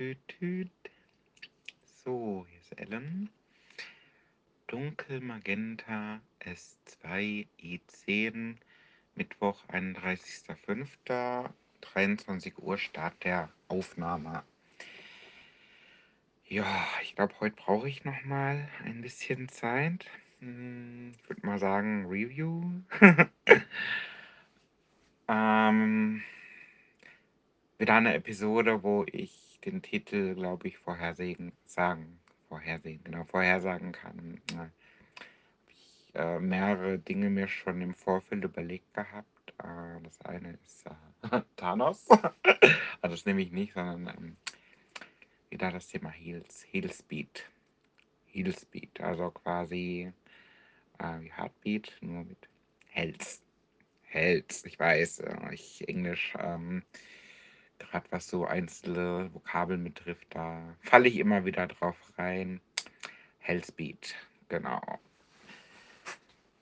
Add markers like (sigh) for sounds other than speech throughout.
tüt, tüt. So, hier ist Ellen. Dunkelmagenta S2 I10, Mittwoch, 31.05. 23 Uhr Start der Aufnahme. Ja, ich glaube, heute brauche ich noch mal ein bisschen Zeit. Hm, ich würde mal sagen Review. (laughs) ähm, wieder eine Episode, wo ich den Titel, glaube ich, vorhersehen, sagen, vorhersehen, genau, vorhersagen kann. Ja. Hab ich äh, mehrere Dinge mir schon im Vorfeld überlegt gehabt. Äh, das eine ist äh, (laughs) Thanos. (laughs) also das nehme ich nicht, sondern ähm, wieder das Thema Heals, Heal Speed. Also quasi äh, wie Heartbeat, nur mit Health. Health, ich weiß, äh, ich Englisch, ähm, gerade was so einzelne Vokabeln betrifft, da falle ich immer wieder drauf rein. Hellspeed, genau.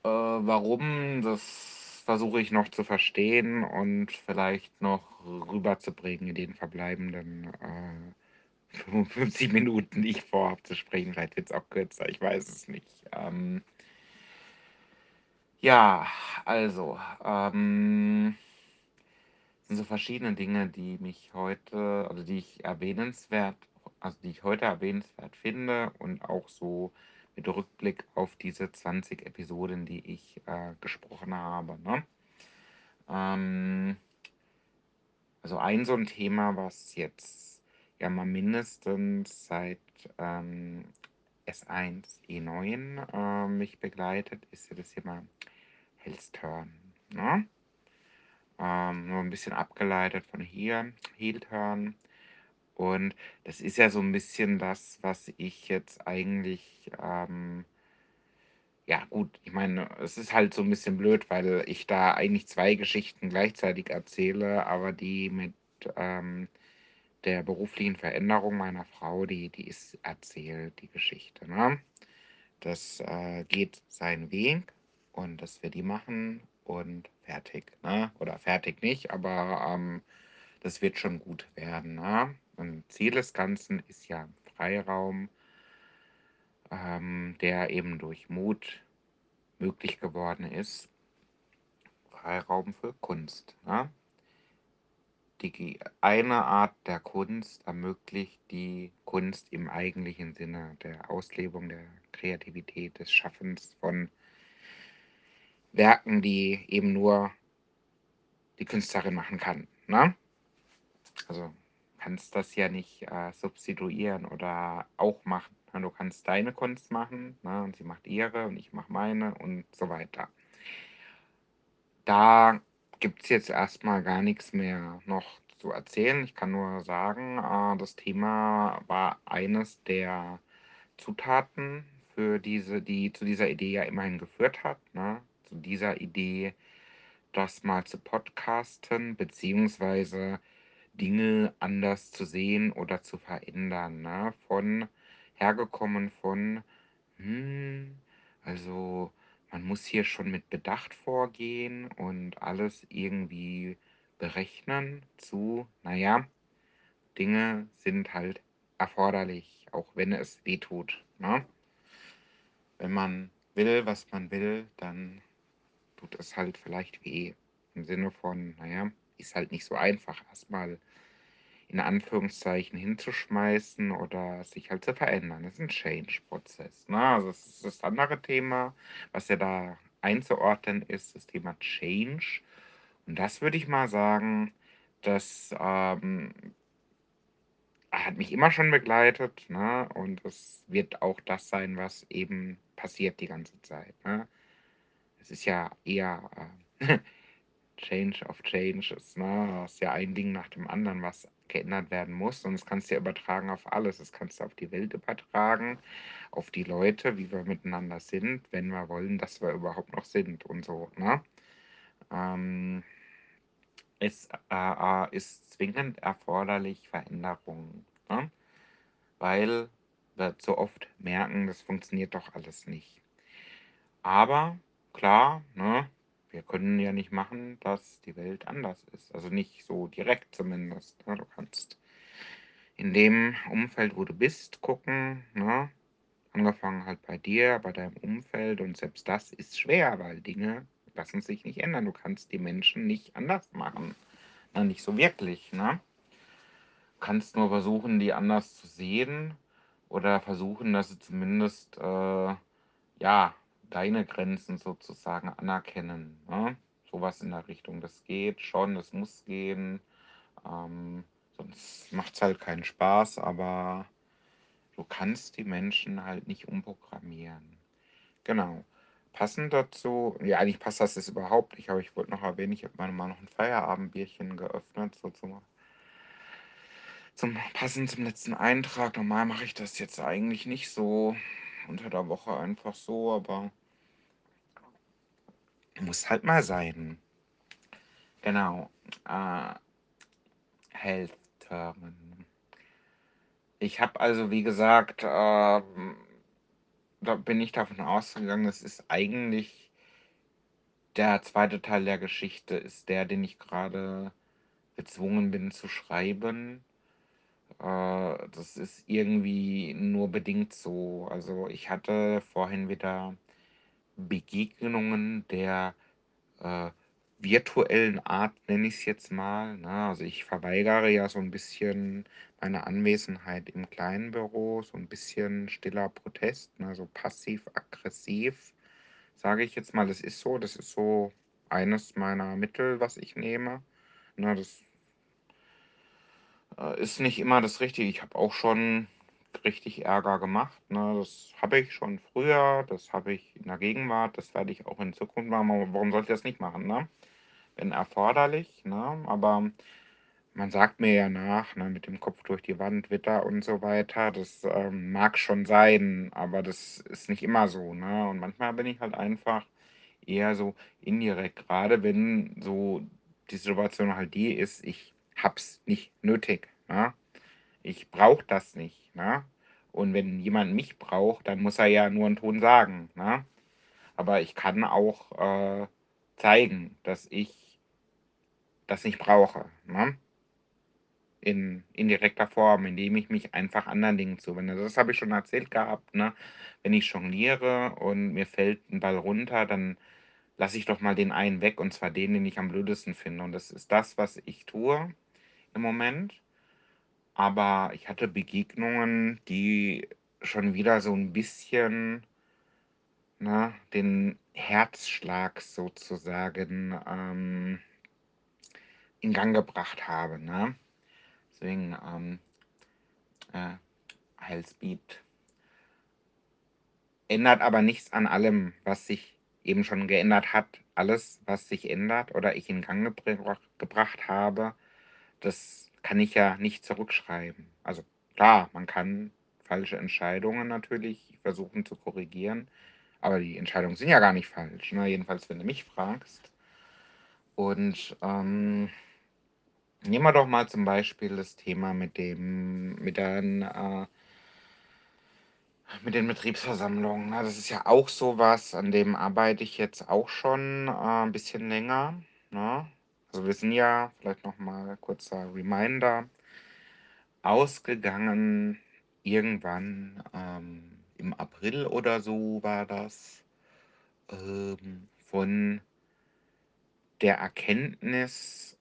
Äh, warum, das versuche ich noch zu verstehen und vielleicht noch rüberzubringen in den verbleibenden äh, (laughs) 55 Minuten, die ich vorhabe zu sprechen. Vielleicht wird es auch kürzer, ich weiß es nicht. Ähm, ja, also, ähm, sind so verschiedene Dinge, die mich heute, also die ich erwähnenswert, also die ich heute erwähnenswert finde und auch so mit Rückblick auf diese 20 Episoden, die ich äh, gesprochen habe. Ne? Ähm, also ein so ein Thema, was jetzt ja mal mindestens seit ähm, S1 E9 äh, mich begleitet, ist ja das Thema Hell's Turn. Ne? Ähm, nur ein bisschen abgeleitet von hier, Heel Turn. Und das ist ja so ein bisschen das, was ich jetzt eigentlich, ähm, ja gut, ich meine, es ist halt so ein bisschen blöd, weil ich da eigentlich zwei Geschichten gleichzeitig erzähle, aber die mit ähm, der beruflichen Veränderung meiner Frau, die, die ist erzählt, die Geschichte. Ne? Das äh, geht seinen Weg und das wird die machen und fertig. Ne? Oder fertig nicht, aber ähm, das wird schon gut werden. Ne? Und Ziel des Ganzen ist ja Freiraum, ähm, der eben durch Mut möglich geworden ist. Freiraum für Kunst. Ne? Die eine Art der Kunst ermöglicht die Kunst im eigentlichen Sinne der Auslebung der Kreativität, des Schaffens von Werken, die eben nur die Künstlerin machen kann. Ne? Also kannst das ja nicht äh, substituieren oder auch machen. Du kannst deine Kunst machen ne? und sie macht ihre und ich mache meine und so weiter. Da gibt es jetzt erstmal gar nichts mehr noch zu erzählen. Ich kann nur sagen, äh, das Thema war eines der Zutaten für diese, die zu dieser Idee ja immerhin geführt hat. Ne? Zu dieser Idee, das mal zu podcasten, beziehungsweise Dinge anders zu sehen oder zu verändern. Ne? Von hergekommen von, hm, also man muss hier schon mit Bedacht vorgehen und alles irgendwie berechnen zu, naja, Dinge sind halt erforderlich, auch wenn es weh tut. Ne? Wenn man will, was man will, dann tut es halt vielleicht weh. Im Sinne von, naja, ist halt nicht so einfach, erstmal in Anführungszeichen hinzuschmeißen oder sich halt zu verändern. Das ist ein Change-Prozess. Ne? Also das ist das andere Thema, was ja da einzuordnen ist, das Thema Change. Und das würde ich mal sagen, das ähm, hat mich immer schon begleitet. Ne? Und es wird auch das sein, was eben passiert die ganze Zeit. Ne? Es ist ja eher äh, (laughs) Change of Changes. Ne? Das ist ja ein Ding nach dem anderen, was geändert werden muss. Und das kannst du ja übertragen auf alles. Das kannst du auf die Welt übertragen, auf die Leute, wie wir miteinander sind, wenn wir wollen, dass wir überhaupt noch sind und so. Ne? Ähm, es äh, äh, ist zwingend erforderlich Veränderungen. Ne? Weil wir zu oft merken, das funktioniert doch alles nicht. Aber klar, ne, wir können ja nicht machen, dass die Welt anders ist. Also nicht so direkt zumindest. Ne? Du kannst in dem Umfeld, wo du bist, gucken, ne? Angefangen halt bei dir, bei deinem Umfeld und selbst das ist schwer, weil Dinge lassen sich nicht ändern. Du kannst die Menschen nicht anders machen. Na, nicht so wirklich, ne? Kannst nur versuchen, die anders zu sehen oder versuchen, dass sie zumindest, äh, ja, deine Grenzen sozusagen anerkennen, ne? So in der Richtung. Das geht schon, das muss gehen. Ähm, sonst macht's halt keinen Spaß, aber du kannst die Menschen halt nicht umprogrammieren. Genau. Passend dazu ja, eigentlich passt das jetzt überhaupt nicht, aber ich wollte noch erwähnen, ich habe mal noch ein Feierabendbierchen geöffnet, so zum zum passend zum letzten Eintrag. Normal mache ich das jetzt eigentlich nicht so unter der Woche einfach so, aber muss halt mal sein. Genau. Äh, Health-Termen. Ich habe also, wie gesagt, ähm, da bin ich davon ausgegangen, es ist eigentlich der zweite Teil der Geschichte ist der, den ich gerade gezwungen bin zu schreiben. Äh, das ist irgendwie nur bedingt so. Also, ich hatte vorhin wieder Begegnungen der, äh, virtuellen Art, nenne ich es jetzt mal, ne? Also, ich verweigere ja so ein bisschen meine Anwesenheit im kleinen Büro, so ein bisschen stiller Protest, ne, so passiv-aggressiv, sage ich jetzt mal. Das ist so das ist so eines meiner Mittel, was ich nehme, ne? Das, äh, ist nicht immer das Richtige. Ich habe auch schon richtig Ärger gemacht, ne? Das habe ich schon früher, das habe ich in der Gegenwart, das werde ich auch in Zukunft machen. warum sollte ich das nicht machen, ne? Wenn erforderlich, ne? Aber man sagt mir ja nach, ne, mit dem Kopf durch die Wand, Witter und so weiter. Das, ähm, mag schon sein, aber das ist nicht immer so, ne? Und manchmal bin ich halt einfach eher so indirekt, Gerade wenn so die Situation halt die ist, ich hab's nicht nötig, ne? Ich brauche das nicht, ne? Und wenn jemand mich braucht, dann muss er ja nur einen Ton sagen, ne? Aber ich kann auch, äh, zeigen, dass ich das nicht brauche, ne? In indirekter Form, indem ich mich einfach anderen Dingen zuwende. Das habe ich schon erzählt gehabt, ne? Wenn ich jongliere und mir fällt ein Ball runter, dann lasse ich doch mal den einen weg, und zwar den, den ich am blödesten finde. Und das ist das, was ich tue im Moment. Aber ich hatte Begegnungen, die schon wieder so ein bisschen, ne, den Herzschlag sozusagen, ähm, in Gang gebracht haben, ne? Deswegen, ähm, äh, Heilspeed ändert aber nichts an allem, was sich eben schon geändert hat. Alles, was sich ändert oder ich in Gang gebracht gebracht habe, das kann ich ja nicht zurückschreiben. Also klar, man kann falsche Entscheidungen natürlich versuchen zu korrigieren, aber die Entscheidungen sind ja gar nicht falsch, ne? Jedenfalls, wenn du mich fragst. Und, ähm Nehmen wir doch mal zum Beispiel das Thema mit dem mit den, äh mit den Betriebsversammlungen, ne? Das ist ja auch so was, an dem arbeite ich jetzt auch schon, äh, 'n bisschen länger, ne? Also, wir sind ja vielleicht noch mal kurzer Reminder ausgegangen irgendwann, ähm, im April oder so war das, ähm, von der Erkenntnis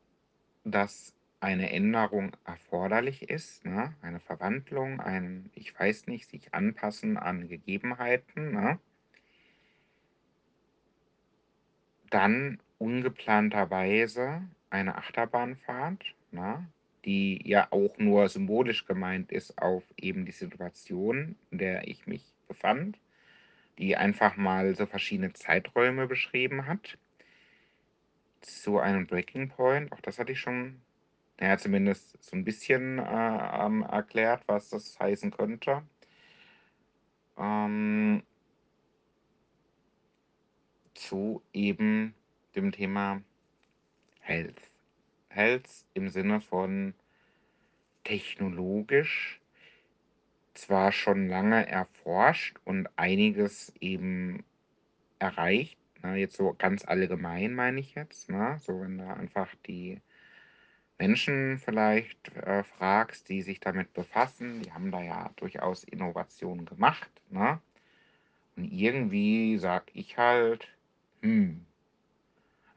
dass eine Änderung erforderlich ist, ne? Eine Verwandlung, ein ich weiß nicht, sich anpassen an Gegebenheiten, ne? Dann ungeplanterweise eine Achterbahnfahrt, ne, die ja auch nur symbolisch gemeint ist auf eben die Situation, in der ich mich befand, die einfach mal so verschiedene Zeiträume beschrieben hat zu einem Breaking Point. Auch das hatte ich schon, naja, zumindest so ein bisschen, äh, ähm, erklärt, was das heißen könnte. Ähm zu eben dem Thema Health. Health im Sinne von technologisch zwar schon lange erforscht und einiges eben erreicht, ne, jetzt so ganz allgemein meine ich jetzt, ne? So wenn da einfach die Menschen vielleicht, äh, fragst, die sich damit befassen, die haben da ja durchaus Innovationen gemacht, ne? Und irgendwie sage ich halt: „Hm“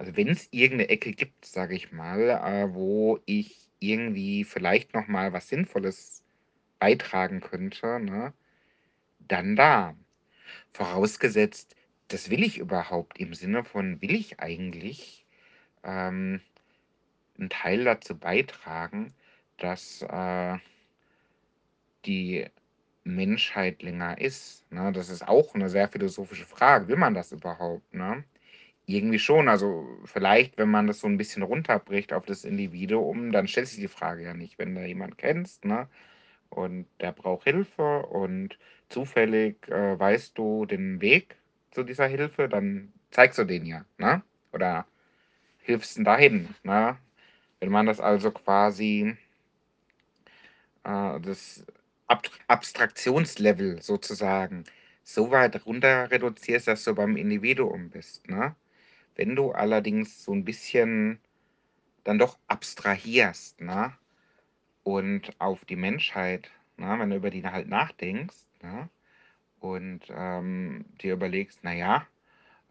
also, wenn's irgend 'ne Ecke gibt, sage ich mal, äh, wo ich irgendwie vielleicht noch mal was Sinnvolles beitragen könnte, ne, dann da. Vorausgesetzt, das will ich überhaupt im Sinne von will ich eigentlich, ähm, 'n Teil dazu beitragen, dass, äh die Menschheit länger ist, ne? Das ist auch 'ne sehr philosophische Frage. Will man das überhaupt, ne? Irgendwie schon. Also, vielleicht, wenn man das so 'n bisschen runterbricht auf das Individuum, dann stellt sich die Frage ja nicht. Wenn du jemand kennst, ne, und der braucht Hilfe und zufällig, äh, weißt du den Weg zu dieser Hilfe, dann zeigst du den ja, ne? Oder hilfst ihm dahin, ne? Wenn man das also quasi äh, das Abtr Abstraktionslevel sozusagen so weit runter reduzierst, dass du beim Individuum bist, ne? Wenn du allerdings so 'n bisschen dann doch abstrahierst, ne, und auf die Menschheit, ne wenn du über die halt nachdenkst, ne, und, ähm, dir überlegst: „Na ja,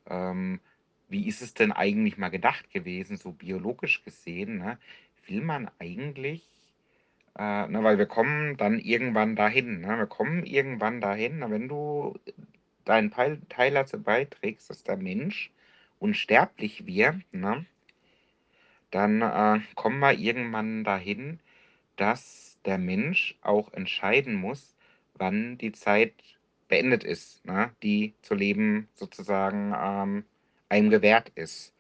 ähm, wie ist es denn eigentlich mal gedacht gewesen, so biologisch gesehen, ne? Will man eigentlich, äh ne, weil wir kommen dann irgendwann dahin, ne? Wir kommen irgendwann dahin, wenn du deinen Teil dazu beiträgst, dass der Mensch unsterblich wird, ne dann, äh, kommen wir irgendwann dahin, dass der Mensch auch entscheiden muss, wann die Zeit beendet ist, ne, die zu leben sozusagen, ähm, einem gewährt ist.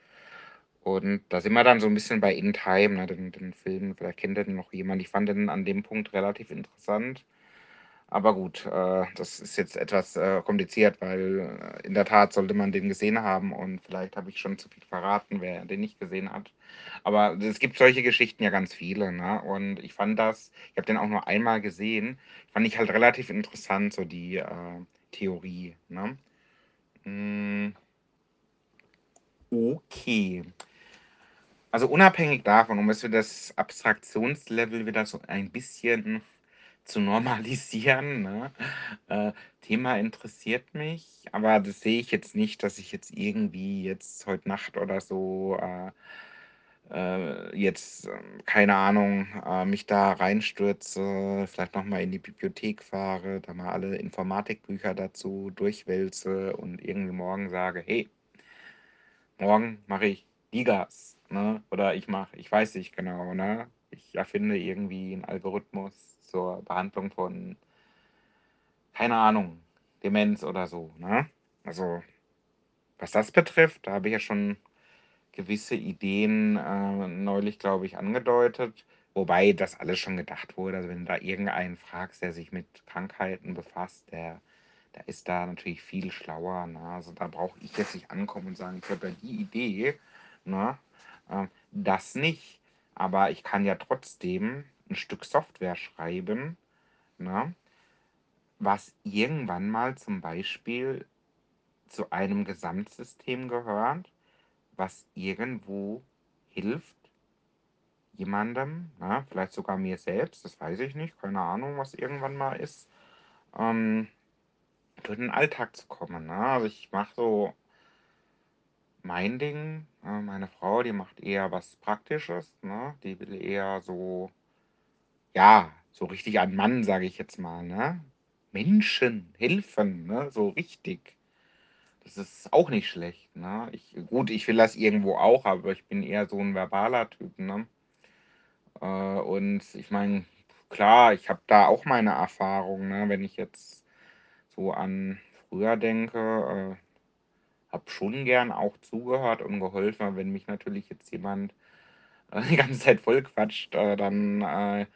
Und da sind wir dann so 'n bisschen bei In Time, ne, den den Film. Vielleicht kennt den noch jemand. Ich fand den an dem Punkt relativ interessant. Aber gut, äh, das ist jetzt etwas, äh, kompliziert, weil, äh, in der Tat sollte man den gesehen haben und vielleicht habe ich schon zu viel verraten, wer den nicht gesehen hat. Aber es gibt solche Geschichten ja ganz viele, ne? Und ich fand das ich habe den auch nur einmal gesehen, fand ich halt relativ interessant, so die, Theorie, ne? Hm Okay. Also, unabhängig davon, um jetzt wieder das Abstraktionslevel wieder so ein bisschen zu normalisieren, (laughs) ne? Äh, Thema interessiert mich, aber das sehe ich jetzt nicht, dass ich jetzt irgendwie jetzt heute Nacht oder so, äh äh, jetzt, ähm, keine Ahnung, äh, mich da reinstürze, vielleicht noch mal in die Bibliothek fahre, da mal alle Informatikbücher dazu durchwälze und irgendwie morgen sage: „Hey“ „morgen mache ich Gigas“, ne? Oder ich mache ich weiß nicht genau, ne? Ich erfinde irgendwie 'n Algorithmus zur Behandlung von keine Ahnung, Demenz oder so, ne? Also, was das betrifft, da habe ich ja schon gewisse Ideen, äh, neulich, glaube ich, angedeutet, wobei das alles schon gedacht wurde. Also, wenn du da irgendeinen fragst, der sich mit Krankheiten befasst, der der ist da natürlich viel schlauer, ne? Also, da brauche ich jetzt nicht ankommen und sagen: „Ich habe da die Idee“, ne? Ähm, das nicht. Aber ich kann ja trotzdem 'n Stück Software schreiben, ne was irgendwann mal zum Beispiel zu einem Gesamtsystem gehört, was irgendwo hilft jemandem, ne, vielleicht sogar mir selbst, das weiß ich nicht, keine Ahnung, was irgendwann mal ist, ähm, durch den Alltag zu kommen, ne? Also, ich mache so mein Ding. Äh, meine Frau, die macht eher was Praktisches, ne? Die will eher so ja, so richtig ein Mann, sage ich jetzt mal, ne? Menschen helfen, ne, so richtig. Das ist auch nicht schlecht, ne? Ich gut, ich will das irgendwo auch, aber ich bin eher so 'n verbaler Typ, ne? Äh, und ich meine, klar, ich habe da auch meine Erfahrungen, ne? Wenn ich jetzt so an früher denke, äh, habe schon gern auch zugehört und geholfen. Wenn mich natürlich jetzt jemand, äh, (laughs) die ganze Zeit vollquatscht, äh, dann, äh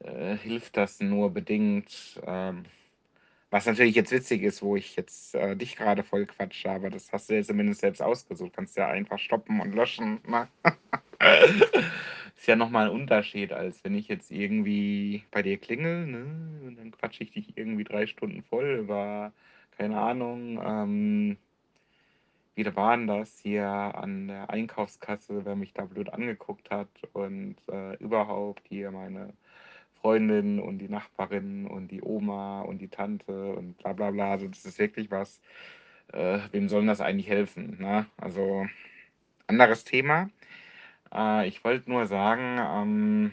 äh, hilft das nur bedingt. Ähm, was natürlich jetzt witzig ist, wo ich jetzt, äh, dich grade vollquatsche, aber das hast du ja zumindest selbst ausgesucht. Kannst ja einfach stoppen und löschen, ne? (laughs) Ist ja noch mal 'n Unterschied, als wenn ich jetzt irgendwie bei dir klingele, ne, und dann quatsche ich dich irgendwie 3 Stunden voll über, keine Ahnung, ähm wie war denn das hier an der Einkaufskasse, wer mich da blöd angeguckt hat und äh, überhaupt hier meine Freundin und die Nachbarin und die Oma und die Tante und bla bla bla. Also das ist wirklich was, äh, wem soll das eigentlich helfen? Ne? Also anderes Thema. Äh, ich wollte nur sagen, ähm,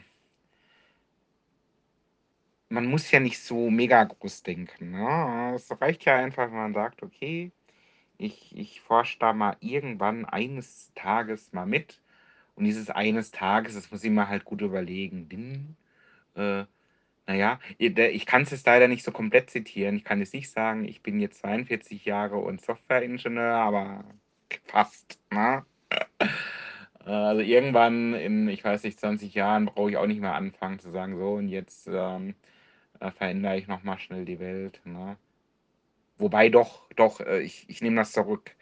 man muss ja nicht so mega groß denken. Ne? Es reicht ja einfach, wenn man sagt, okay, ich, ich forsche da mal irgendwann eines Tages mal mit. Und dieses eines Tages, das muss ich mir halt gut überlegen. Denn, äh, naja, ich kann es jetzt leider nicht so komplett zitieren. Ich kann jetzt nicht sagen, ich bin jetzt 42 Jahre und Softwareingenieur, aber fast. Ne? Also irgendwann in, ich weiß nicht, 20 Jahren brauche ich auch nicht mehr anfangen zu sagen, so und jetzt ähm, äh, verändere ich nochmal schnell die Welt. Ne? Wobei doch, doch, äh, ich, ich nehme das zurück.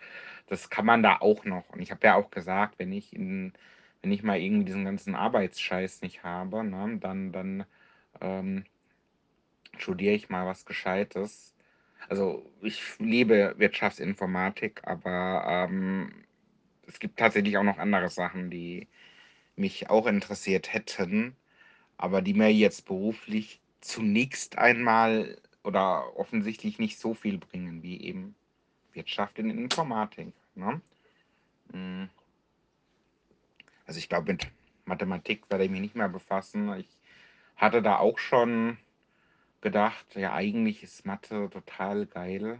Das kann man da auch noch. Und ich habe ja auch gesagt, wenn ich in, wenn ich mal irgendwie diesen ganzen Arbeitsscheiß nicht habe, ne, dann, dann ähm, studiere ich mal was Gescheites. Also ich liebe Wirtschaftsinformatik, aber ähm, es gibt tatsächlich auch noch andere Sachen, die mich auch interessiert hätten, aber die mir jetzt beruflich zunächst einmal oder offensichtlich nicht so viel bringen wie eben Wirtschaft in Informatik. Ne? Hm. Also ich glaube, mit Mathematik werde ich mich nicht mehr befassen. Ich hatte da auch schon gedacht, ja, eigentlich ist Mathe total geil.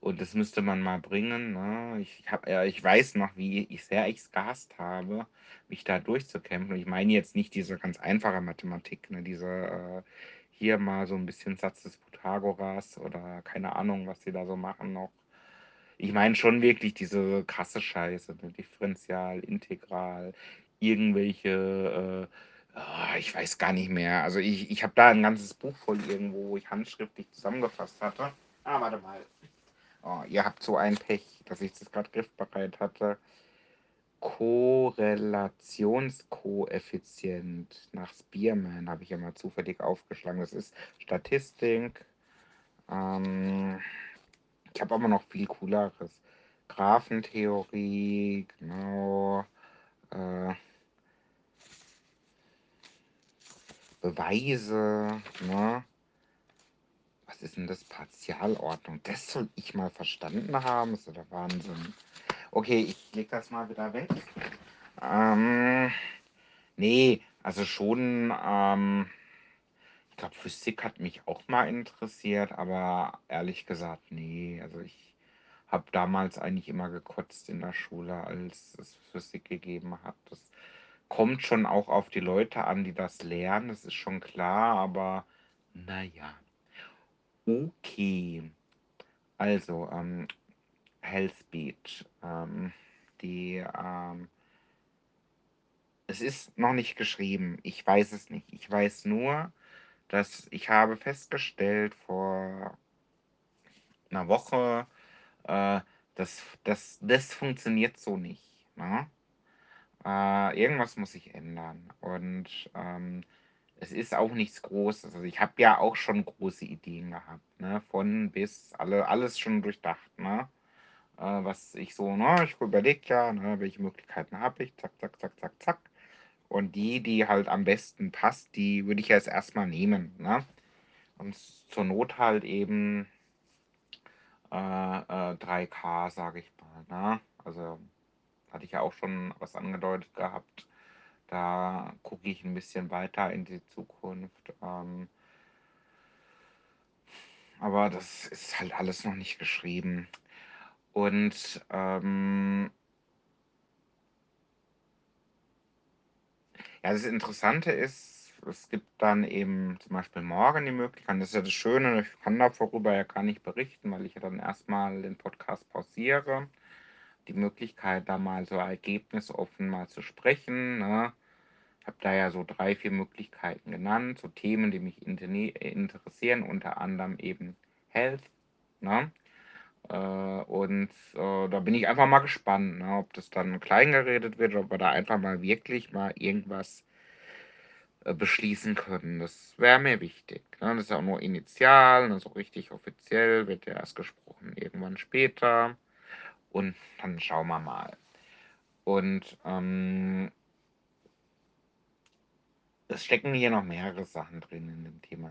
Und das müsste man mal bringen. Ne? Ich, hab, ja, ich weiß noch, wie ich sehr ich es gehasst habe, mich da durchzukämpfen. Ich meine jetzt nicht diese ganz einfache Mathematik, ne? diese äh, hier mal so ein bisschen Satz des Pythagoras oder keine Ahnung, was sie da so machen noch. Ich meine schon wirklich diese krasse Scheiße, ne? Differential, Integral, irgendwelche, äh, ah, ich weiß gar nicht mehr. Also ich, ich habe da ein ganzes Buch voll irgendwo, wo ich handschriftlich zusammengefasst hatte. Ah, warte mal. Oh, ihr habt so ein Pech, dass ich das gerade griffbereit hatte. Korrelationskoeffizient nach Spearman habe ich ja mal zufällig aufgeschlagen. Das ist Statistik. Ähm, ich habe aber noch viel cooleres. Graphentheorie, genau. Äh, Beweise, ne? Was ist denn das? Partialordnung. Das soll ich mal verstanden haben. Das ist der Wahnsinn. Okay, ich lege das mal wieder weg. Ähm, nee, also schon, ähm, ich glaube, Physik hat mich auch mal interessiert, aber ehrlich gesagt, nee. Also ich habe damals eigentlich immer gekotzt in der Schule, als es Physik gegeben hat. Das kommt schon auch auf die Leute an, die das lernen, das ist schon klar, aber naja. Okay. Also, ähm, Hell's Beach. Ähm, die, ähm, es ist noch nicht geschrieben. Ich weiß es nicht. Ich weiß nur, dass ich habe festgestellt vor einer Woche, äh, dass das, das funktioniert so nicht. Ne? Äh, irgendwas muss sich ändern. Und ähm, es ist auch nichts Großes. Also ich habe ja auch schon große Ideen gehabt, ne? Von bis, alle, alles schon durchdacht, ne? Äh, was ich so, ne, ich überlege ja, ne, welche Möglichkeiten habe ich, zack, zack, zack, zack, zack. Und die, die halt am besten passt, die würde ich jetzt erstmal nehmen, ne? Und zur Not halt eben äh, äh, 3K, sage ich mal, ne? Also hatte ich ja auch schon was angedeutet gehabt. Da gucke ich ein bisschen weiter in die Zukunft. Ähm, aber das ist halt alles noch nicht geschrieben. Und ähm, ja, das Interessante ist, es gibt dann eben zum Beispiel morgen die Möglichkeit, das ist ja das Schöne, ich kann darüber ja gar nicht berichten, weil ich ja dann erstmal den Podcast pausiere. Die Möglichkeit, da mal so ergebnisoffen mal zu sprechen. Ne? Ich habe da ja so drei, vier Möglichkeiten genannt, so Themen, die mich interessieren, unter anderem eben Health. Ne? Äh, und äh, da bin ich einfach mal gespannt, ne, ob das dann klein geredet wird, ob wir da einfach mal wirklich mal irgendwas äh, beschließen können. Das wäre mir wichtig. Ne? Das ist auch nur initial, ne, so richtig offiziell wird ja erst gesprochen irgendwann später. und dann schauen wir mal. Und ähm, es stecken hier noch mehrere Sachen drin in dem Thema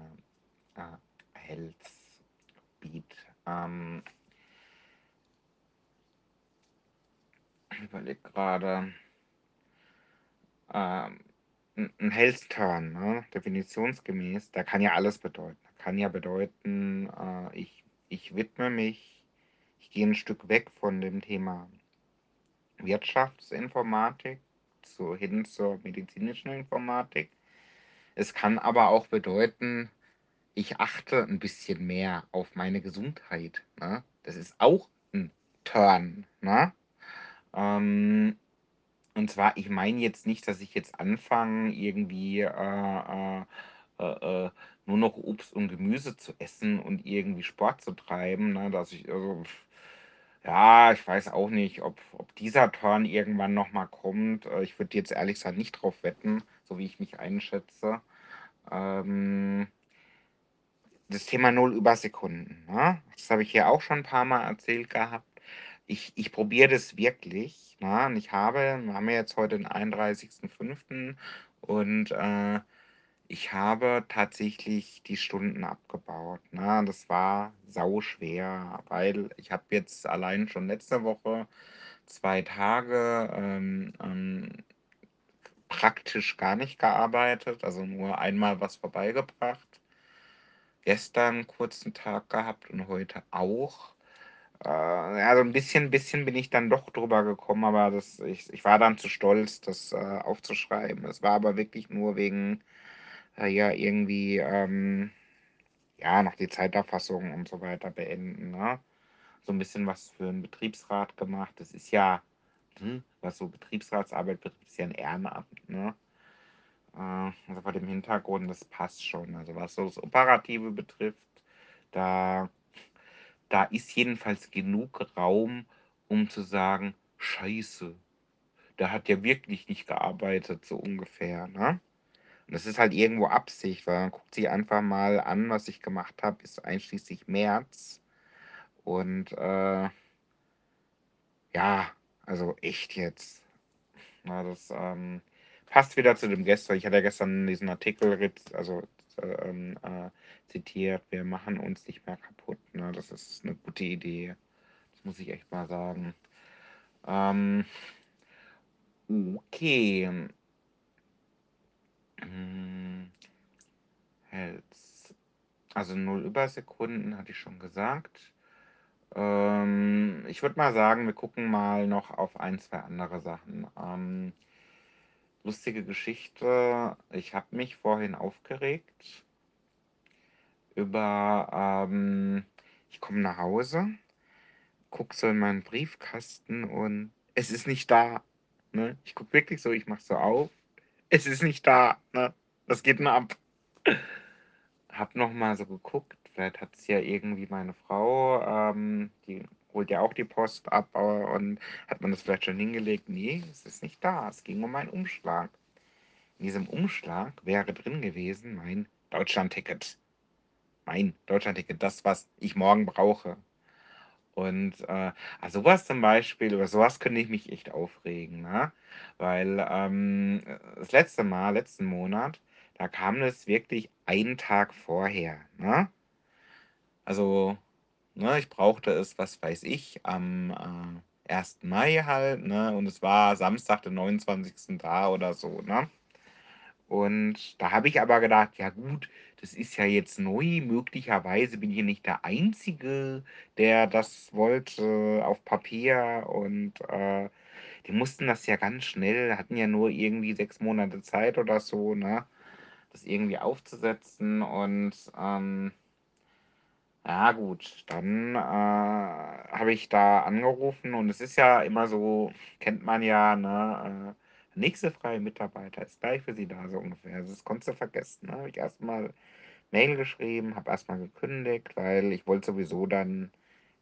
äh, Health Beat. Ähm, ich überlege gerade. Ähm, ein Health Turn, ne? definitionsgemäß, da kann ja alles bedeuten. Kann ja bedeuten, äh, ich, ich widme mich, ich gehe ein Stück weg von dem Thema Wirtschaftsinformatik zu, hin zur medizinischen Informatik. Es kann aber auch bedeuten, ich achte ein bisschen mehr auf meine Gesundheit. Ne? Das ist auch ein Turn. Ne? Ähm, und zwar, ich meine jetzt nicht, dass ich jetzt anfange, irgendwie äh, äh, äh, äh, nur noch Obst und Gemüse zu essen und irgendwie Sport zu treiben. Ne? Dass ich, also, ja, ich weiß auch nicht, ob, ob dieser Turn irgendwann nochmal kommt. Äh, ich würde jetzt ehrlich gesagt nicht drauf wetten, so wie ich mich einschätze. Ähm, das Thema Null über Sekunden. Ne? Das habe ich hier auch schon ein paar Mal erzählt gehabt. Ich, ich probiere das wirklich. Ne? Und ich habe, wir haben ja jetzt heute den 31.05. und äh, ich habe tatsächlich die Stunden abgebaut. Ne? Das war sau schwer, weil ich habe jetzt allein schon letzte Woche zwei Tage ähm, ähm, praktisch gar nicht gearbeitet, also nur einmal was vorbeigebracht. Gestern einen kurzen Tag gehabt und heute auch. Äh, also ein bisschen, bisschen bin ich dann doch drüber gekommen, aber das, ich, ich war dann zu stolz, das äh, aufzuschreiben. Es war aber wirklich nur wegen äh, ja irgendwie ähm, ja noch die Zeiterfassung und so weiter beenden. Ne? So ein bisschen was für einen Betriebsrat gemacht. Das ist ja, hm, was so Betriebsratsarbeit betrifft, ist ja ein Ehrenamt. Ne? Äh, also vor dem Hintergrund, das passt schon. Also was so das Operative betrifft, da, da ist jedenfalls genug Raum, um zu sagen, scheiße, da hat ja wirklich nicht gearbeitet, so ungefähr. Ne? Und das ist halt irgendwo Absicht, weil man guckt sich einfach mal an, was ich gemacht habe, bis einschließlich März. Und äh, ja, also echt jetzt. Na, das ähm, passt wieder zu dem gestern. Ich hatte ja gestern diesen Artikel also, ähm, äh, zitiert, wir machen uns nicht mehr kaputt. Ne? Das ist eine gute Idee. Das muss ich echt mal sagen. Ähm, okay. Hm. Also 0 Übersekunden hatte ich schon gesagt. Ähm, ich würde mal sagen, wir gucken mal noch auf ein, zwei andere Sachen. Ähm, lustige Geschichte. Ich habe mich vorhin aufgeregt über, ähm, ich komme nach Hause, gucke so in meinen Briefkasten und es ist nicht da. Ne? Ich gucke wirklich so, ich mache so auf. Es ist nicht da. Ne? Was geht denn ab? Hab noch mal so geguckt, vielleicht hat es ja irgendwie meine Frau, ähm, die holt ja auch die Post ab und hat man das vielleicht schon hingelegt? Nee, es ist nicht da. Es ging um einen Umschlag. In diesem Umschlag wäre drin gewesen mein Deutschlandticket. Mein Deutschlandticket, das, was ich morgen brauche. Und äh, also sowas zum Beispiel, über sowas könnte ich mich echt aufregen, ne? Weil ähm, das letzte Mal, letzten Monat, da kam das wirklich einen Tag vorher, ne? Also, ne, ich brauchte es, was weiß ich, am äh, 1. Mai halt, ne? Und es war Samstag, den 29. da oder so, ne? Und da habe ich aber gedacht, ja gut, das ist ja jetzt neu. Möglicherweise bin ich nicht der Einzige, der das wollte auf Papier. Und äh, die mussten das ja ganz schnell, hatten ja nur irgendwie sechs Monate Zeit oder so, ne? Das irgendwie aufzusetzen. Und ähm, ja gut, dann äh, habe ich da angerufen und es ist ja immer so, kennt man ja, ne? Äh, nächste freie Mitarbeiter ist gleich für Sie da, so ungefähr. Also das konntest du vergessen. Ne? Habe ich erstmal Mail geschrieben, habe erstmal gekündigt, weil ich wollte sowieso dann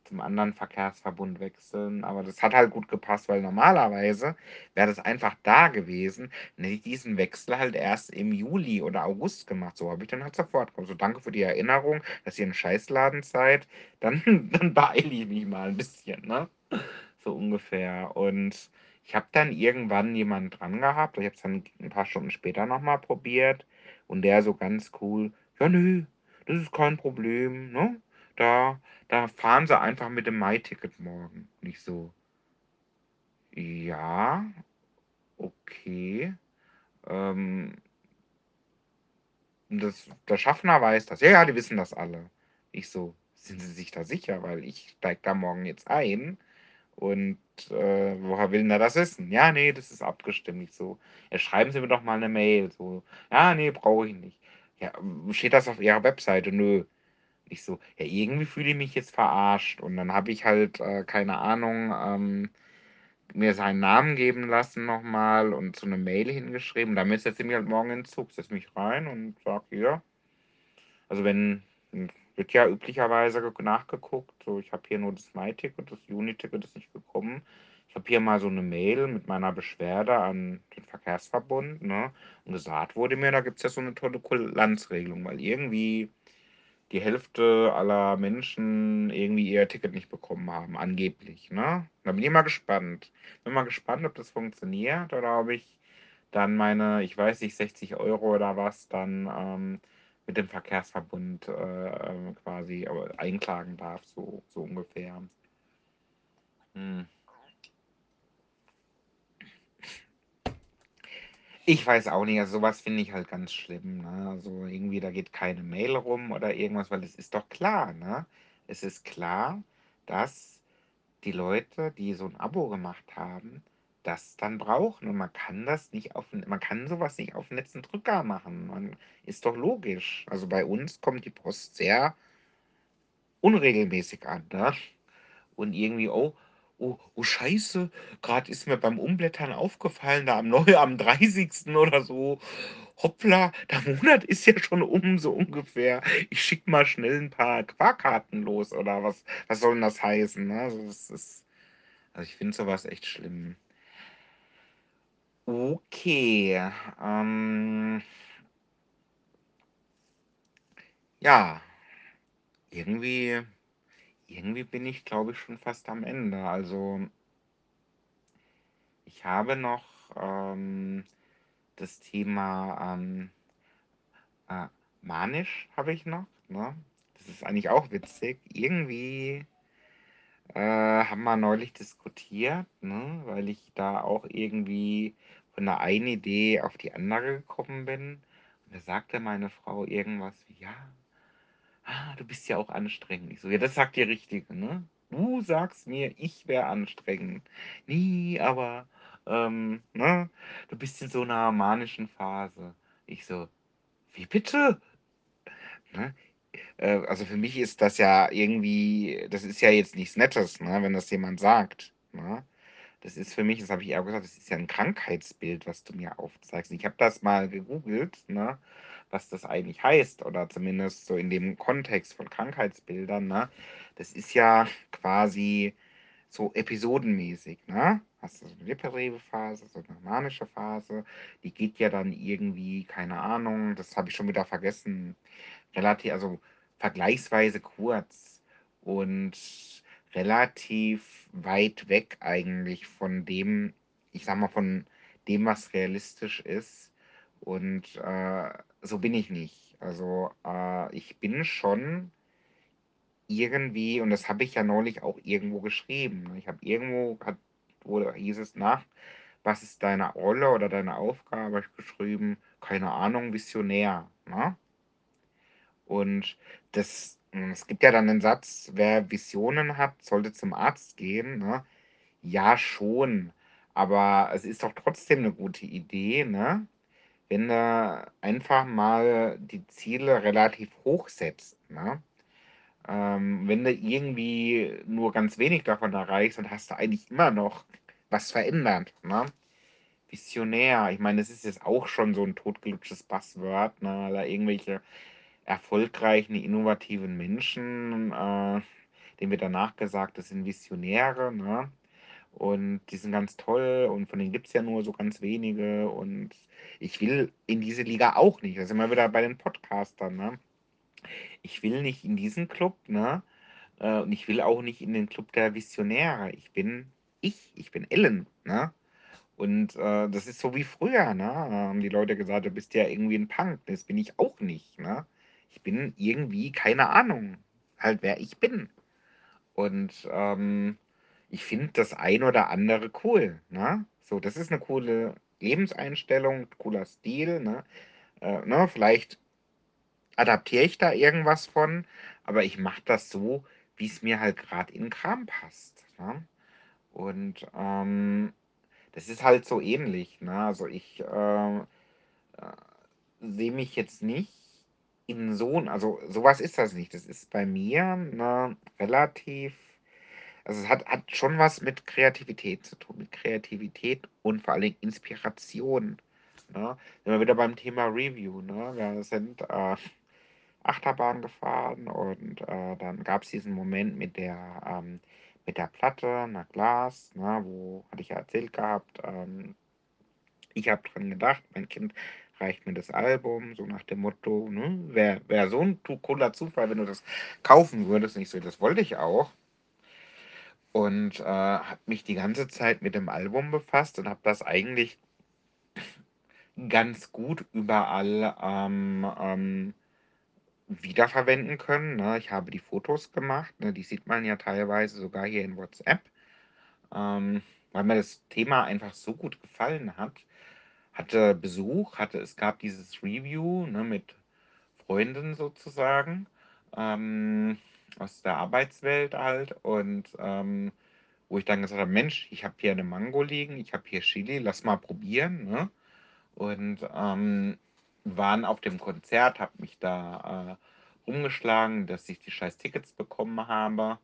zum anderen Verkehrsverbund wechseln. Aber das hat halt gut gepasst, weil normalerweise wäre das einfach da gewesen. Dann hätte ich diesen Wechsel halt erst im Juli oder August gemacht. So habe ich dann halt sofort gemacht. So, danke für die Erinnerung, dass ihr ein Scheißladen seid. Dann, (laughs) dann beeile ich mich mal ein bisschen, ne? so ungefähr. Und ich habe dann irgendwann jemanden dran gehabt. Ich habe es dann ein paar Stunden später noch mal probiert und der so ganz cool: „Ja, nö, das ist kein Problem, ne? Da da fahren Sie einfach mit dem MyTicket morgen.“ Und ich so: „Ja, okay, ähm“ das der Schaffner weiß das. „Ja, ja, die wissen das alle.“ Ich so: „Sind Sie sich da sicher? Weil ich steige da morgen jetzt ein und, äh, woher will denn der das wissen?“ „Ja, ne, das ist abgestimmt.“ Ich so: „Ja, schreiben Sie mir doch mal 'ne Mail“, so. „Ja, ne, brauche ich nicht.“ „Ja, steht das auf Ihrer Webseite?“ „Nö.“ Ich so: „Ja, irgendwie fühle ich mich jetzt verarscht.“ Und dann habe ich halt, äh, keine Ahnung, ähm, mir seinen Namen geben lassen noch mal und so 'ne Mail hingeschrieben. Damit setze ich mich halt morgen in 'n Zug, setze mich rein und sage: „Hier“ also, wenn wird ja üblicherweise nachgeguckt, so: „Ich habe hier nur das MyTicket, das Uniticket ist nicht gekommen. Ich habe hier mal so 'ne Mail mit meiner Beschwerde an den Verkehrsverbund“, ne? Und gesagt wurde mir, da gibt's ja so 'ne tolle Kulanzregelung, weil irgendwie die Hälfte aller Menschen irgendwie ihr Ticket nicht bekommen haben, angeblich, ne? Da bin ich mal gespannt. Bin mal gespannt, ob das funktioniert oder ob ich dann meine, ich weiß nicht, 60 Euro oder was dann, ähm, mit dem Verkehrsverbund, äh, ähm, quasi, äh, einklagen darf, so so ungefähr. Mhm. Ich weiß auch nicht, also, so was finde ich halt ganz schlimm, ne? Also, irgendwie da geht keine Mail rum oder irgendwas, weil es ist doch klar, ne? Es ist klar, dass die Leute, die so 'n Abo gemacht haben, das dann brauchen und man kann das nicht auf man kann so was nicht auf 'n letzten Drücker machen. Man ist doch logisch. Also, bei uns kommt die Post sehr unregelmäßig an, ne? Und irgendwie: „Oh, oh, oh Scheiße, grad ist mir beim Umblättern aufgefallen, da am neu am 30. oder so, hoppla, der Monat ist ja schon um, so ungefähr. Ich schicke mal schnell 'n paar Sparkarten los“ oder was was soll 'n das heißen, ne? Also, das ist also, ich finde so was echt schlimm. Okay, ähm ja. Irgendwie irgendwie bin ich, glaube ich, schon fast am Ende. Also ich habe noch, ähm, das Thema, ähm äh, manisch habe ich noch, ne? Das ist eigentlich auch witzig. Irgendwie äh, haben wir neulich diskutiert, ne, weil ich da auch irgendwie von der einen Idee auf die andere gekommen bin. Und da sagte meine Frau irgendwas wie: „Ja, ah, du bist ja auch anstrengend.“ Ich so: „Ja, das sagt die Richtige, ne? Du sagst mir, ich wäre anstrengend. Ne, aber, ähm, ne, du bist in so 'ner manischen Phase.“ Ich so: „Wie bitte?“ Ne? Äh, also, für mich ist das ja irgendwie das ist ja jetzt nichts Nettes, ne, wenn das jemand sagt, ne? Das ist für mich das habe ich auch gesagt: „Das ist ja 'n Krankheitsbild, was du mir aufzeigst.“ Ich habe das mal gegoogelt, ne, was das eigentlich heißt oder zumindest so in dem Kontext von Krankheitsbildern, ne? Das ist ja quasi so episodenmäßig, ne? Hast du so 'ne depressive Phase, so 'ne manische Phase, die geht ja dann irgendwie, keine Ahnung, das habe ich schon wieder vergessen, relati also, vergleichsweise kurz und relativ weit weg eigentlich von dem ich sage mal, von dem, was realistisch ist. Und, äh, so bin ich nicht. Also, äh, ich bin schon irgendwie und das habe ich ja neulich auch irgendwo geschrieben, ne? Ich habe irgendwo hat oder hieß es nach: „Was ist deine Rolle oder deine Aufgabe?“ Habe ich geschrieben: „Keine Ahnung, Visionär“, ne? Und das es gibt ja dann 'nen Satz: „Wer Visionen hat, sollte zum Arzt gehen“, ne? Ja, schon, aber es ist doch trotzdem 'ne gute Idee, ne, wenn du einfach mal die Ziele relativ hoch setzt, ne? Ähm, wenn du irgendwie nur ganz wenig davon erreichst, dann hast du eigentlich immer noch was verändert, ne? Visionär, ich meine, das ist jetzt auch schon so 'n totgelutschtes Buzzword, ne, weil irgendwelche erfolgreichen, innovativen Menschen, äh, denen wird dann nachgesagt, das sind Visionäre, ne? Und die sind ganz toll und von denen gibt's ja nur so ganz wenige und ich will in diese Liga auch nicht. Da sind wir wieder bei den Podcastern, ne? Ich will nicht in diesen Club, ne, äh, und ich will auch nicht in den Club der Visionäre. Ich bin ich, ich bin Ellen, ne? Und äh, das ist so wie früher, ne? Haben die Leute gesagt, du bist ja irgendwie ein Punk. Das bin ich auch nicht, ne? Ich bin irgendwie, keine Ahnung, halt wer ich bin. Und ähm, ich finde das ein oder andere cool, ne? So, das ist eine coole Lebenseinstellung, cooler Stil, ne? Äh, ne? Vielleicht adaptiere ich da irgendwas von, aber ich mache das so, wie es mir halt gerade in den Kram passt. Ne? Und ähm, das ist halt so ähnlich. Ne? Also ich äh, äh, sehe mich jetzt nicht in so, also sowas ist das nicht. Das ist bei mir ne, relativ, also es hat, hat schon was mit Kreativität zu tun, mit Kreativität und vor allen Dingen Inspiration. Ne? Sind wir wieder beim Thema Review. Ne? Wir sind äh, Achterbahn gefahren und äh, dann gab es diesen Moment mit der, ähm, mit der Platte, na Glas, ne, wo hatte ich ja erzählt gehabt, ähm, ich habe dran gedacht, mein Kind reicht mir das Album, so nach dem Motto, ne, wäre wär so ein cooler Zufall, wenn du das kaufen würdest. Nicht so, das wollte ich auch. Und äh, habe mich die ganze Zeit mit dem Album befasst und habe das eigentlich ganz gut überall ähm, ähm, wiederverwenden können. Ne? Ich habe die Fotos gemacht, ne? die sieht man ja teilweise sogar hier in WhatsApp, ähm, weil mir das Thema einfach so gut gefallen hat. Hatte Besuch, hatte es gab dieses Review ne, mit Freunden sozusagen ähm, aus der Arbeitswelt halt und ähm, wo ich dann gesagt habe, Mensch, ich habe hier eine Mango liegen, ich habe hier Chili, lass mal probieren. Ne? Und ähm, waren auf dem Konzert, habe mich da äh, rumgeschlagen, dass ich die scheiß Tickets bekommen habe,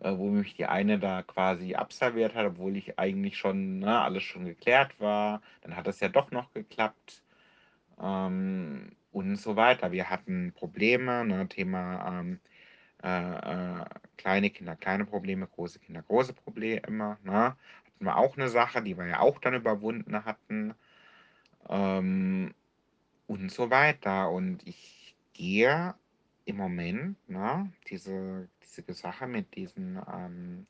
äh, wo mich die eine da quasi abserviert hat, obwohl ich eigentlich schon ne, alles schon geklärt war. Dann hat es ja doch noch geklappt ähm, und so weiter. Wir hatten Probleme, ne, Thema ähm, äh, äh, kleine Kinder, kleine Probleme, große Kinder, große Probleme. Ne? Hatten wir auch eine Sache, die wir ja auch dann überwunden hatten. Ähm, und so weiter. Und ich gehe im Moment, ne, diese, diese Sache mit diesen, ähm,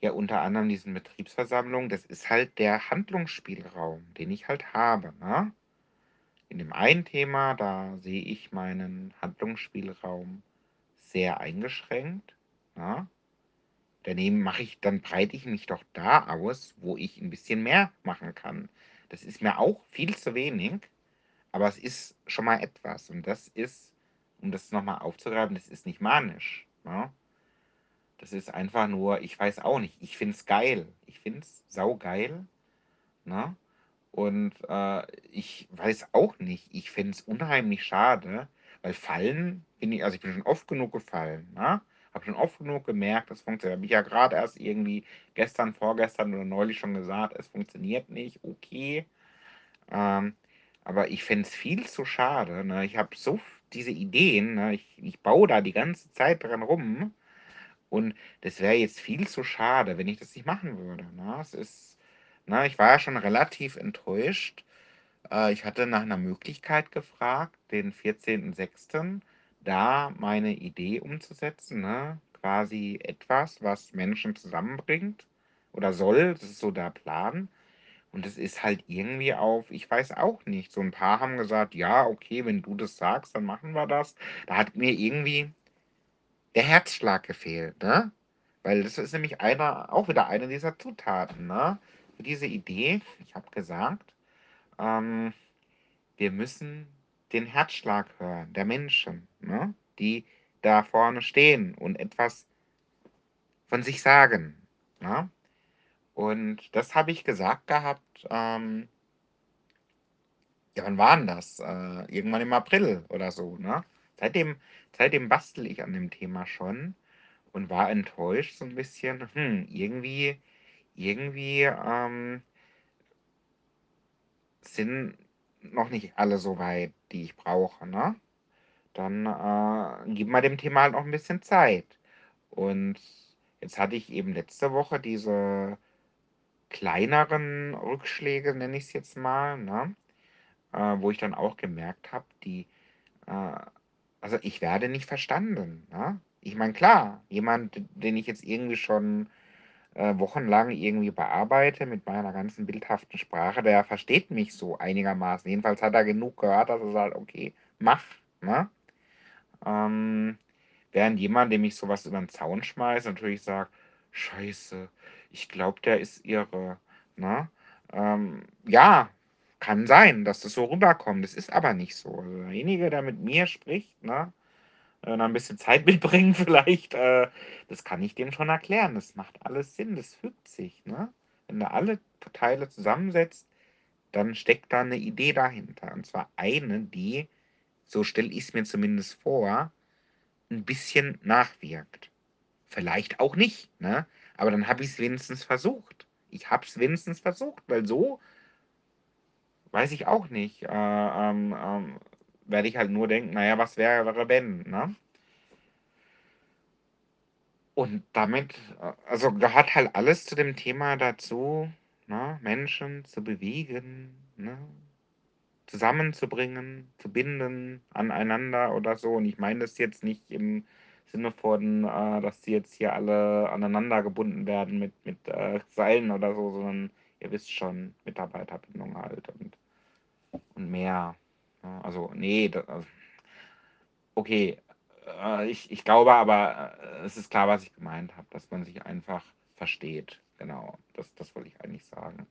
ja, unter anderem diesen Betriebsversammlungen, das ist halt der Handlungsspielraum, den ich halt habe. Ne? In dem einen Thema, da sehe ich meinen Handlungsspielraum sehr eingeschränkt. Ne? Daneben mache ich, dann breite ich mich doch da aus, wo ich ein bisschen mehr machen kann. Das ist mir auch viel zu wenig. Aber es ist schon mal etwas. Und das ist, um das nochmal aufzugreifen, das ist nicht manisch. Ne? Das ist einfach nur, ich weiß auch nicht, ich finde es geil. Ich finde es saugeil. Ne? Und äh, ich weiß auch nicht, ich finde es unheimlich schade, weil fallen bin ich, also ich bin schon oft genug gefallen. Ne? Habe schon oft genug gemerkt, das funktioniert. Habe ich ja gerade erst irgendwie gestern, vorgestern oder neulich schon gesagt, es funktioniert nicht. Okay. Ähm, aber ich fände es viel zu schade. Ne? Ich habe so diese Ideen, ne? ich, ich baue da die ganze Zeit dran rum. Und das wäre jetzt viel zu schade, wenn ich das nicht machen würde. Ne? Es ist, ne? Ich war ja schon relativ enttäuscht. Äh, ich hatte nach einer Möglichkeit gefragt, den 14.06. da meine Idee umzusetzen. Ne? Quasi etwas, was Menschen zusammenbringt oder soll. Das ist so der Plan. Und es ist halt irgendwie auf, ich weiß auch nicht. So ein paar haben gesagt, ja, okay, wenn du das sagst, dann machen wir das. Da hat mir irgendwie der Herzschlag gefehlt, ne? Weil das ist nämlich einer, auch wieder eine dieser Zutaten, ne? Für diese Idee, ich habe gesagt, ähm, wir müssen den Herzschlag hören, der Menschen, ne? Die da vorne stehen und etwas von sich sagen, ne? Und das habe ich gesagt gehabt, ähm, ja, wann war das? Äh, irgendwann im April oder so, ne? Seitdem, seitdem bastel ich an dem Thema schon und war enttäuscht so ein bisschen. Hm, irgendwie, irgendwie ähm, sind noch nicht alle so weit, die ich brauche, ne? Dann äh, gib mal dem Thema halt noch ein bisschen Zeit. Und jetzt hatte ich eben letzte Woche diese kleineren Rückschläge, nenne ich es jetzt mal, ne? Äh, wo ich dann auch gemerkt habe, die, äh, also ich werde nicht verstanden. Ne? Ich meine, klar, jemand, den ich jetzt irgendwie schon äh, wochenlang irgendwie bearbeite mit meiner ganzen bildhaften Sprache, der versteht mich so einigermaßen. Jedenfalls hat er genug gehört, dass er sagt: „Okay, mach“, ne? Ähm, während jemand, dem ich so was über 'n Zaun schmeiße, natürlich sagt: „Scheiße, ich glaube, der ist irre“, ne? Ähm, ja, kann sein, dass das so rüberkommt. Das ist aber nicht so. Also, derjenige, der mit mir spricht, ne, äh, noch 'n bisschen Zeit (laughs) mitbringen vielleicht, äh, das kann ich dem schon erklären. Das macht alles Sinn, das fügt sich, ne? Wenn du alle Teile zusammensetzt, dann steckt da 'ne Idee dahinter. Und zwar eine, die, so stelle ich's mir zumindest vor, 'n bisschen nachwirkt. Vielleicht auch nicht, ne? Aber dann habe ich's wenigstens versucht. Ich habe es wenigstens versucht, weil so weiß ich auch nicht, äh, ähm, ähm, werde ich halt nur denken: „Na ja, was wäre, wenn“, ne? Und damit äh, also, gehört halt alles zu dem Thema dazu, ne, Menschen zu bewegen, ne, zusammenzubringen, zu binden aneinander oder so. Und ich meine das jetzt nicht im Sinne von, äh, dass die jetzt hier alle aneinander gebunden werden mit mit, äh, Seilen oder so, sondern ihr wisst schon, Mitarbeiterbindung halt und und mehr? Also, ne, da äh okay, äh, ich ich glaube aber, äh, es ist klar, was ich gemeint habe, dass man sich einfach versteht. Genau, das das wollte ich eigentlich sagen.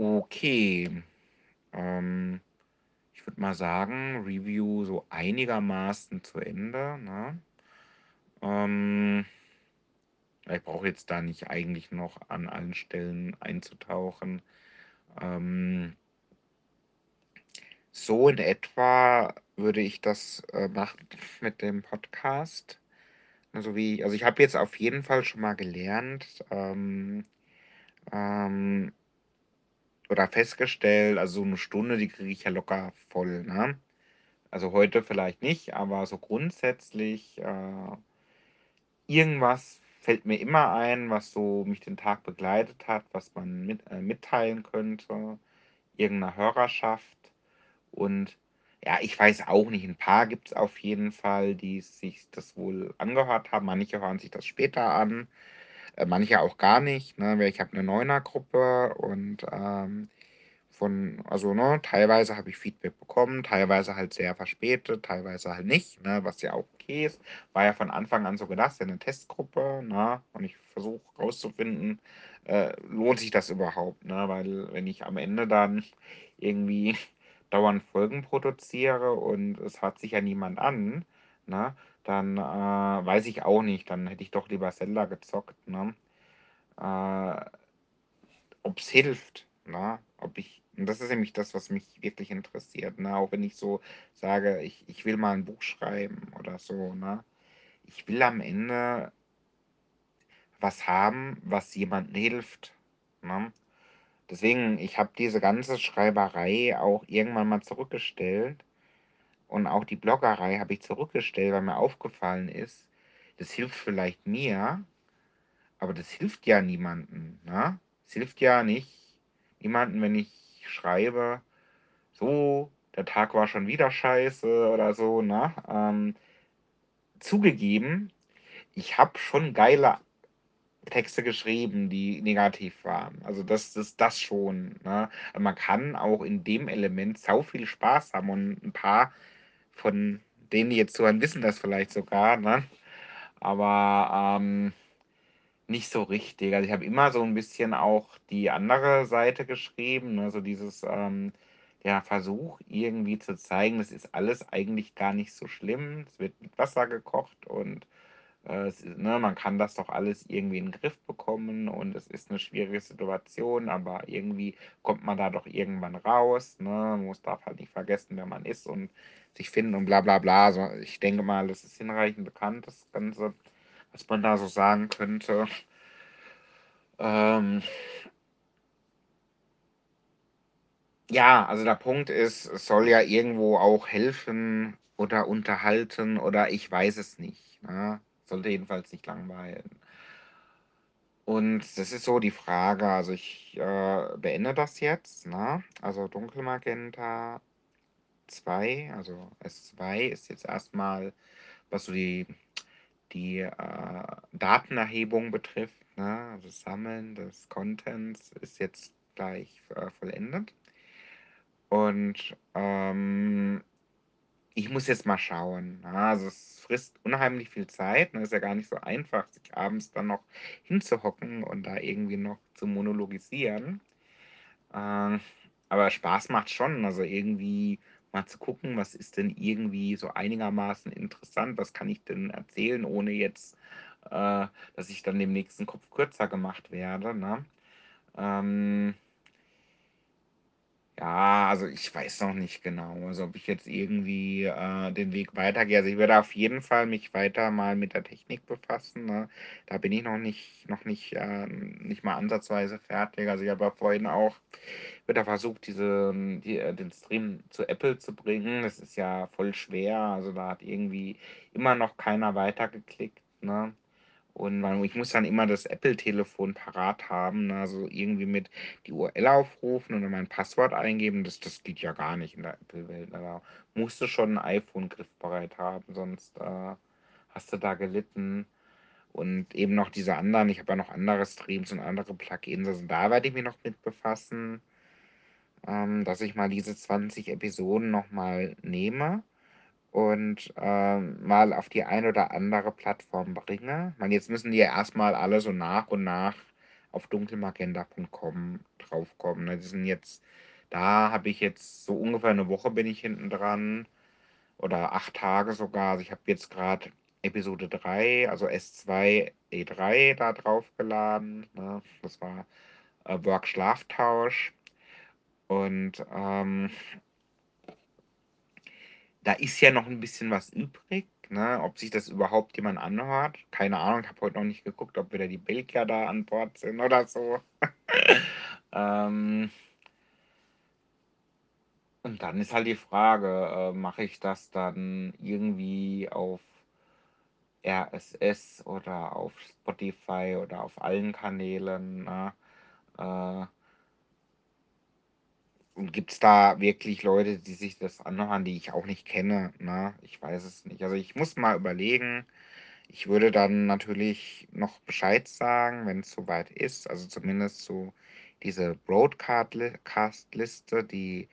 Okay, ähm, ich würde mal sagen, Review so einigermaßen zu Ende, ne? Ähm ich brauche jetzt da nicht eigentlich noch an allen Stellen einzutauchen. Ähm so in etwa würde ich das, äh, machen (laughs) mit dem Podcast. Also, wie also, ich habe jetzt auf jeden Fall schon mal gelernt, ähm, ähm oder festgestellt, also, so 'ne Stunde, die kriege ich ja locker voll, ne? Also, heute vielleicht nicht, aber so grundsätzlich, äh irgendwas fällt mir immer ein, was so mich den Tag begleitet hat, was man mit äh, mitteilen könnte, irgend 'ner Hörerschaft. Und ja, ich weiß auch nicht, 'n paar gibt's auf jeden Fall, die sich das wohl angehört haben. Manche hören sich das später an, äh, manche auch gar nicht, ne? Weil ich habe 'ne Neunergruppe und, ähm, von also, ne, teilweise habe ich Feedback bekommen, teilweise halt sehr verspätet, teilweise halt nicht, ne, was ja auch okay ist. War ja von Anfang an so gedacht, ja 'ne Testgruppe, ne? Und ich versuche rauszufinden, äh, lohnt sich das überhaupt, ne? Weil wenn ich am Ende dann (laughs) irgendwie dauernd Folgen produziere und es hört sich ja niemand an, ne, dann, äh, weiß ich auch nicht, dann hätte ich doch lieber Zelda gezockt, ne? Äh ob's hilft, ne? Ob ich und das ist nämlich das, was mich wirklich interessiert, ne? Auch wenn ich so sage, ich ich will mal 'n Buch schreiben oder so, ne? Ich will am Ende was haben, was jemandem hilft, ne? Deswegen, ich habe diese ganze Schreiberei auch irgendwann mal zurückgestellt und auch die Bloggerei habe ich zurückgestellt, weil mir aufgefallen ist, das hilft vielleicht mir, aber das hilft ja niemandem, ne? Es hilft ja nicht niemandem, wenn ich schreibe: „So, der Tag war schon wieder scheiße“ oder so, ne? Ähm zugegeben, ich habe schon geile Texte geschrieben, die negativ waren. Also, das das das schon, ne? Man kann auch in dem Element sau viel Spaß haben und 'n paar von denen, die jetzt zuhören, wissen das vielleicht sogar, ne? Aber, ähm, nicht so richtig. Also, ich habe immer so 'n bisschen auch die andere Seite geschrieben, ne, so dieses, ähm, ja, Versuch irgendwie zu zeigen, das ist alles eigentlich gar nicht so schlimm. Es wird mit Wasser gekocht und, es ne, man kann das doch alles irgendwie in 'n Griff bekommen und es ist 'ne schwierige Situation, aber irgendwie kommt man da doch irgendwann raus, ne? Man muss darf halt nicht vergessen, wer man ist und sich finden und bla bla bla. Also, ich denke mal, das ist hinreichend bekannt, das Ganze, was man da so sagen könnte. Ähm Ja, also, der Punkt ist, es soll ja irgendwo auch helfen oder unterhalten oder ich weiß es nicht, ne? Sollte jedenfalls nicht langweilen. Und das ist so die Frage. Also, ich, äh, beende das jetzt, ne? Also, Dunkelmagenta 2, also, S2 ist jetzt erst mal, was so die die äh, Datenerhebung betrifft, ne, das Sammeln des Contents ist jetzt gleich äh, vollendet. Und ähm, ich muss jetzt mal schauen. Ne? Also es frisst unheimlich viel Zeit. Ne? Ist ja gar nicht so einfach, sich abends dann noch hinzuhocken und da irgendwie noch zu monologisieren. Ähm, aber Spaß macht schon. Also irgendwie mal zu gucken, was ist denn irgendwie so einigermaßen interessant, was kann ich denn erzählen, ohne jetzt, äh, dass ich dann dem nächsten Kopf kürzer gemacht werde. Ne? Ähm, ja, also ich weiß noch nicht genau, also ob ich jetzt irgendwie äh, den Weg weitergehe. Also ich werde auf jeden Fall mich weiter mal mit der Technik befassen. Ne? Da bin ich noch nicht, noch nicht, äh, nicht mal ansatzweise fertig. Also ich habe ja vorhin auch wieder versucht, diese, die, äh, den Stream zu Apple zu bringen. Das ist ja voll schwer. Also da hat irgendwie immer noch keiner weitergeklickt. Ne? Und ich muss dann immer das Apple-Telefon parat haben, ne? also irgendwie mit die URL aufrufen und dann mein Passwort eingeben. Das, das geht ja gar nicht in der Apple-Welt. Da musst du schon ein iPhone griffbereit haben, sonst äh, hast du da gelitten. Und eben noch diese anderen, ich habe ja noch andere Streams und andere Plugins, also da werde ich mich noch mit befassen, ähm, dass ich mal diese 20 Episoden nochmal nehme und ähm, mal auf die ein oder andere Plattform bringe. Ich jetzt müssen die ja erstmal alle so nach und nach auf dunkelmagenta.com draufkommen. Ne? Die sind jetzt, da habe ich jetzt so ungefähr eine Woche bin ich hinten dran oder acht Tage sogar. Also ich habe jetzt gerade Episode 3, also S2 E3 da draufgeladen. Ne? Das war äh, Work-Schlaftausch. Und ähm, da ist ja noch ein bisschen was übrig. Ne? Ob sich das überhaupt jemand anhört, keine Ahnung. Ich habe heute noch nicht geguckt, ob wieder die Belgier da an Bord sind oder so. (laughs) ähm, und dann ist halt die Frage, äh, mache ich das dann irgendwie auf RSS oder auf Spotify oder auf allen Kanälen? Ne? Äh, und gibt es da wirklich Leute, die sich das anhören, die ich auch nicht kenne? Ne? Ich weiß es nicht. Also ich muss mal überlegen. Ich würde dann natürlich noch Bescheid sagen, wenn es soweit ist. Also zumindest so diese Broadcast-Liste, die,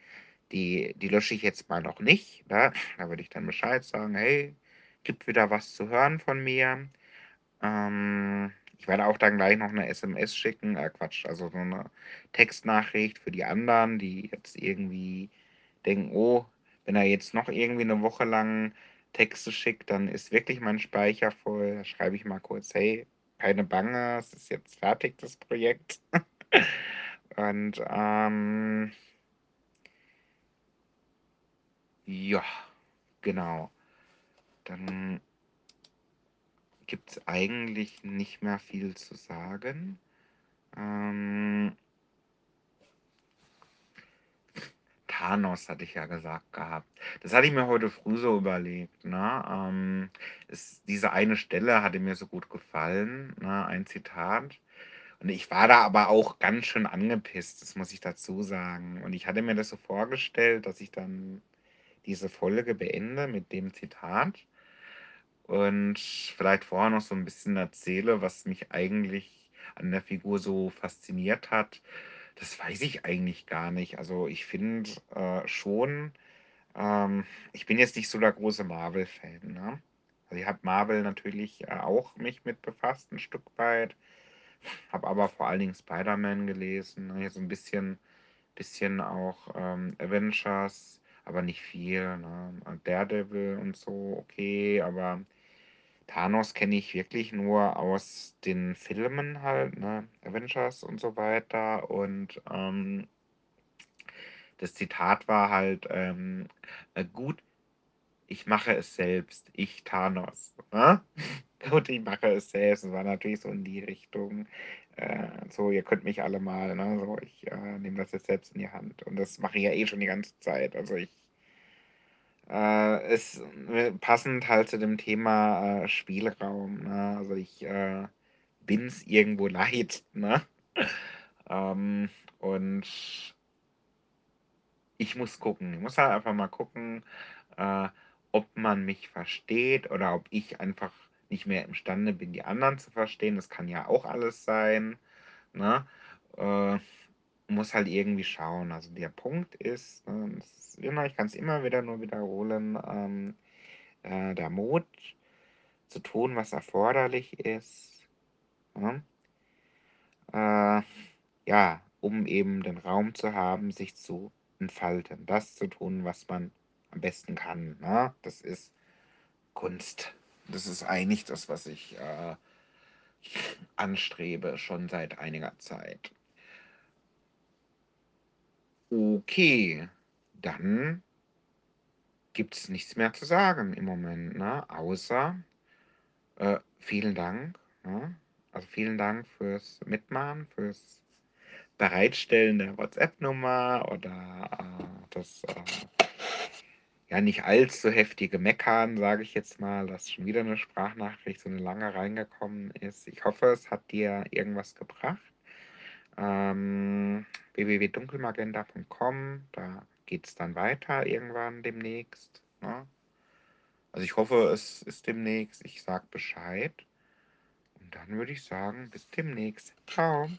die, die lösche ich jetzt mal noch nicht. Ne? Da würde ich dann Bescheid sagen, hey, gibt wieder was zu hören von mir. Ähm, ich werde auch dann gleich noch eine SMS schicken, äh, Quatsch, also so eine Textnachricht für die anderen, die jetzt irgendwie denken, oh, wenn er jetzt noch irgendwie eine Woche lang Texte schickt, dann ist wirklich mein Speicher voll. Da schreibe ich mal kurz, hey, keine Bange, es ist jetzt fertig, das Projekt. (laughs) Und ähm, ja, genau. Dann gibt es eigentlich nicht mehr viel zu sagen. Ähm, Thanos hatte ich ja gesagt gehabt. Das hatte ich mir heute früh so überlegt. Ne? Ähm, es, diese eine Stelle hatte mir so gut gefallen, ne? ein Zitat. Und ich war da aber auch ganz schön angepisst, das muss ich dazu sagen. Und ich hatte mir das so vorgestellt, dass ich dann diese Folge beende mit dem Zitat und vielleicht vorher noch so ein bisschen erzähle, was mich eigentlich an der Figur so fasziniert hat. Das weiß ich eigentlich gar nicht. Also ich finde äh, schon, ähm, ich bin jetzt nicht so der große Marvel-Fan. Ne? Also ich habe Marvel natürlich äh, auch mich mit befasst, ein Stück weit. Habe aber vor allen Dingen Spider-Man gelesen. Ne? So ein bisschen, bisschen auch ähm, Avengers, aber nicht viel. Ne? Daredevil und so, okay, aber Thanos kenne ich wirklich nur aus den Filmen halt, ne? Avengers und so weiter. Und ähm, das Zitat war halt, ähm, äh, gut, ich mache es selbst, ich Thanos. Ne? (laughs) gut, ich mache es selbst. Das war natürlich so in die Richtung, äh, so, ihr könnt mich alle mal, ne? So, ich äh, nehme das jetzt selbst in die Hand. Und das mache ich ja eh schon die ganze Zeit. Also ich äh, ist äh, passend halt zu dem Thema äh, Spielraum. Ne? Also ich äh, bin es irgendwo (laughs) leid. Ne? ähm, und ich muss gucken. Ich muss halt einfach mal gucken, äh, ob man mich versteht oder ob ich einfach nicht mehr imstande bin, die anderen zu verstehen. Das kann ja auch alles sein. Ne? Muss halt irgendwie schauen. Also der Punkt ist, äh, immer, ich kann es immer wieder nur wiederholen, ähm, äh, der Mut zu tun, was erforderlich ist. Ne? Äh, ja, um eben den Raum zu haben, sich zu entfalten, das zu tun, was man am besten kann. Ne? Das ist Kunst. Das ist eigentlich das, was ich äh, anstrebe, schon seit einiger Zeit. Okay, dann gibt es nichts mehr zu sagen im Moment, ne? außer äh, vielen Dank. Ne? Also vielen Dank fürs Mitmachen, fürs Bereitstellen der WhatsApp-Nummer oder äh, das äh, ja nicht allzu heftige Meckern, sage ich jetzt mal, dass schon wieder eine Sprachnachricht so eine lange reingekommen ist. Ich hoffe, es hat dir irgendwas gebracht. Ähm, www.dunkelmagenta.com, da geht es dann weiter irgendwann demnächst. Ne? Also ich hoffe, es ist demnächst. Ich sage Bescheid. Und dann würde ich sagen, bis demnächst. Ciao.